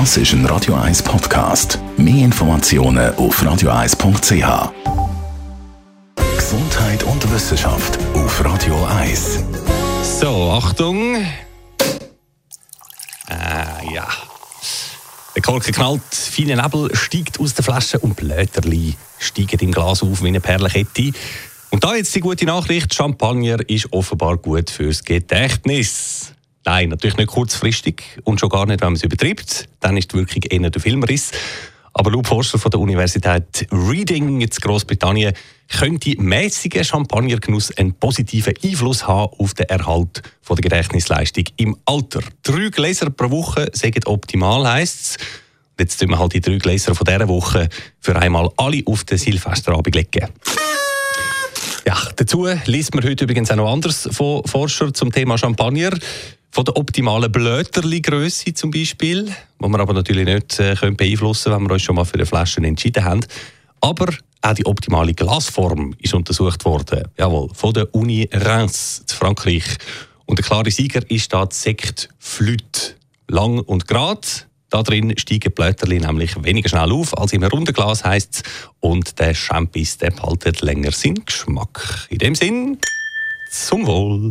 Das ist ein Radio 1 Podcast. Mehr Informationen auf radio1.ch. Gesundheit und Wissenschaft auf Radio 1. So, Achtung. Äh, ja. Der Korken knallt, feiner Nebel steigt aus der Flasche und Blätterli steigen im Glas auf wie eine Perlenkette. Und da jetzt die gute Nachricht, Champagner ist offenbar gut fürs Gedächtnis. Nein, natürlich nicht kurzfristig und schon gar nicht, wenn man es übertreibt. Dann ist die Wirkung eher der Filmriss. Aber laut Forscher von der Universität Reading in Großbritannien könnte mäßiger Champagnergenuss einen positiven Einfluss haben auf den Erhalt von der Gedächtnisleistung im Alter. Drei Gläser pro Woche sagen optimal, heisst es. Jetzt tun wir halt die drei Gläser von dieser Woche für einmal alle auf den Silvesterabend legen. Ja, dazu liest man heute übrigens auch noch anders von Forschern zum Thema Champagner. Von der optimalen Blöterli-Grösse zum Beispiel, die wir aber natürlich nicht äh, können beeinflussen können, wenn wir uns schon mal für eine Flasche entschieden haben. Aber auch die optimale Glasform ist untersucht worden. Jawohl, von der Uni Reims in Frankreich. Und der klare Sieger ist da die Sekt Flüt. Lang und gerade. Da drin steigen Blätterli nämlich weniger schnell auf als im runden Glas heisst. Und der Champis der behaltet länger seinen Geschmack. In dem Sinn, zum Wohl.